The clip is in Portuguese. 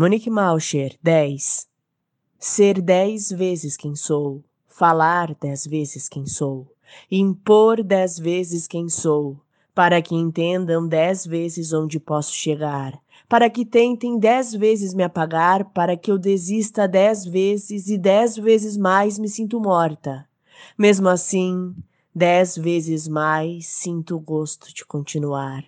Monique Malcher, 10. Ser dez vezes quem sou, falar dez vezes quem sou, impor dez vezes quem sou, para que entendam dez vezes onde posso chegar, para que tentem dez vezes me apagar, para que eu desista dez vezes e dez vezes mais me sinto morta. Mesmo assim, dez vezes mais sinto o gosto de continuar.